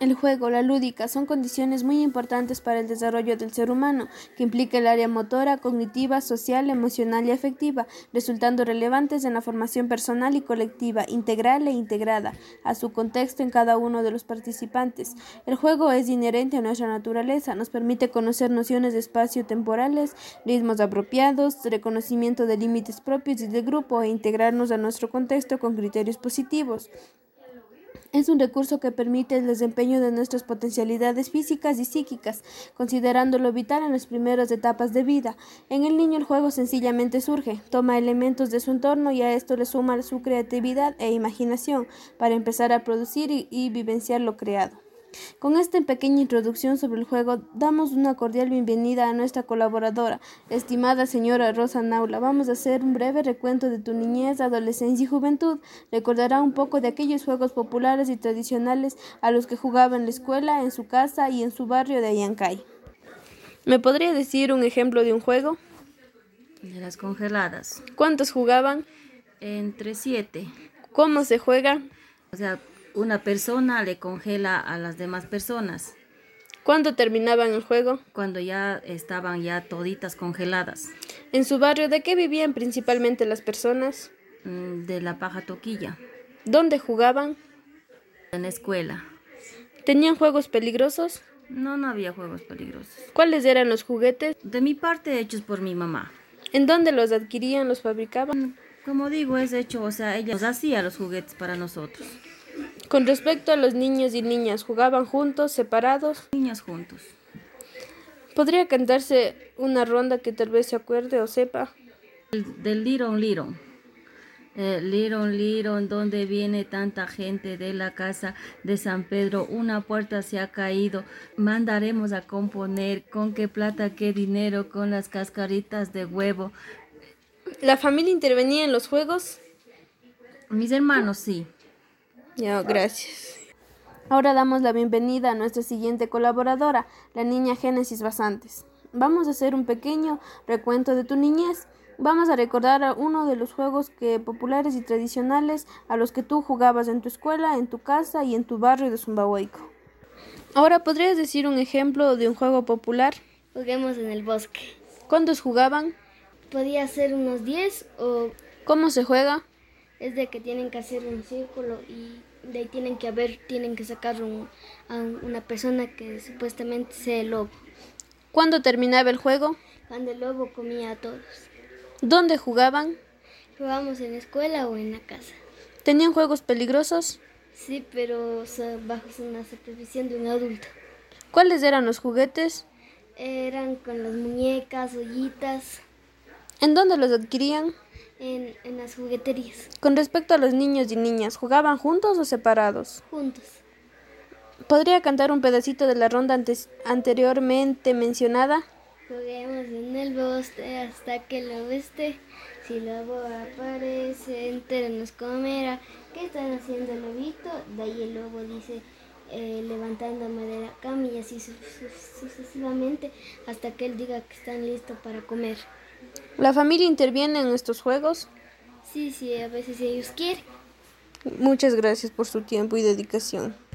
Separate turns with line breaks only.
El juego, la lúdica, son condiciones muy importantes para el desarrollo del ser humano, que implica el área motora, cognitiva, social, emocional y afectiva, resultando relevantes en la formación personal y colectiva, integral e integrada, a su contexto en cada uno de los participantes. El juego es inherente a nuestra naturaleza, nos permite conocer nociones de espacio temporales, ritmos apropiados, reconocimiento de límites propios y de grupo e integrarnos a nuestro contexto con criterios positivos. Es un recurso que permite el desempeño de nuestras potencialidades físicas y psíquicas, considerándolo vital en las primeras etapas de vida. En el niño el juego sencillamente surge, toma elementos de su entorno y a esto le suma su creatividad e imaginación para empezar a producir y, vivenciar lo creado. Con esta pequeña introducción sobre el juego, damos una cordial bienvenida a nuestra colaboradora, estimada señora Rosa Naula. Vamos a hacer un breve recuento de tu niñez, adolescencia y juventud. Recordará un poco de aquellos juegos populares y tradicionales a los que jugaba en la escuela, en su casa y en su barrio de Ayancay. ¿Me podría decir un ejemplo de un juego?
De las congeladas.
¿Cuántos jugaban?
Entre siete.
¿Cómo se juega?
O sea, una persona le congela a las demás personas.
¿Cuándo terminaban el juego?
Cuando ya estaban ya toditas congeladas.
¿En su barrio de qué vivían principalmente las personas?
Mm, de la paja toquilla.
¿Dónde jugaban?
En la escuela.
¿Tenían juegos peligrosos?
No, no había juegos peligrosos.
¿Cuáles eran los juguetes?
De mi parte, hechos por mi mamá.
¿En dónde los adquirían, los fabricaban?
Como digo, es hecho, o sea, ella nos hacía los juguetes para nosotros.
Con respecto a los niños y niñas, ¿jugaban juntos, separados?
Niñas juntos.
¿Podría cantarse una ronda que tal vez se acuerde o sepa?
El, del Liron Liron. Eh, Liron Liron, donde viene tanta gente de la casa de San Pedro, una puerta se ha caído, mandaremos a componer con qué plata, qué dinero, con las cascaritas de huevo.
¿La familia intervenía en los juegos?
Mis hermanos sí.
Ya, gracias. Ahora damos la bienvenida a nuestra siguiente colaboradora, la niña Génesis Basantes. Vamos a hacer un pequeño recuento de tu niñez. Vamos a recordar uno de los juegos que, populares y tradicionales a los que tú jugabas en tu escuela, en tu casa y en tu barrio de Zumbahuayco. Ahora, ¿podrías decir un ejemplo de un juego popular?
Juguemos en el bosque.
¿Cuántos jugaban?
Podía ser unos 10 o...
¿Cómo se juega?
Es de que tienen que hacer un círculo y de ahí tienen que haber, tienen que sacar un, a una persona que supuestamente sea el lobo.
¿Cuándo terminaba el juego?
Cuando el lobo comía a todos.
¿Dónde jugaban?
Jugábamos en la escuela o en la casa.
¿Tenían juegos peligrosos?
Sí, pero o sea, bajo una supervisión de un adulto.
¿Cuáles eran los juguetes?
Eran con las muñecas, ollitas.
¿En dónde los adquirían?
En, en, las jugueterías.
Con respecto a los niños y niñas, ¿jugaban juntos o separados?
Juntos.
¿Podría cantar un pedacito de la ronda antes, anteriormente mencionada?
Juguemos en el bosque hasta que lo veste. Si lobo aparece, entero nos comerá. ¿Qué están haciendo el lobito? De ahí el lobo dice, eh, levantándome de la cama y así su su sucesivamente hasta que él diga que están listos para comer.
¿La familia interviene en estos juegos?
Sí, sí, a veces ellos quieren.
Muchas gracias por su tiempo y dedicación.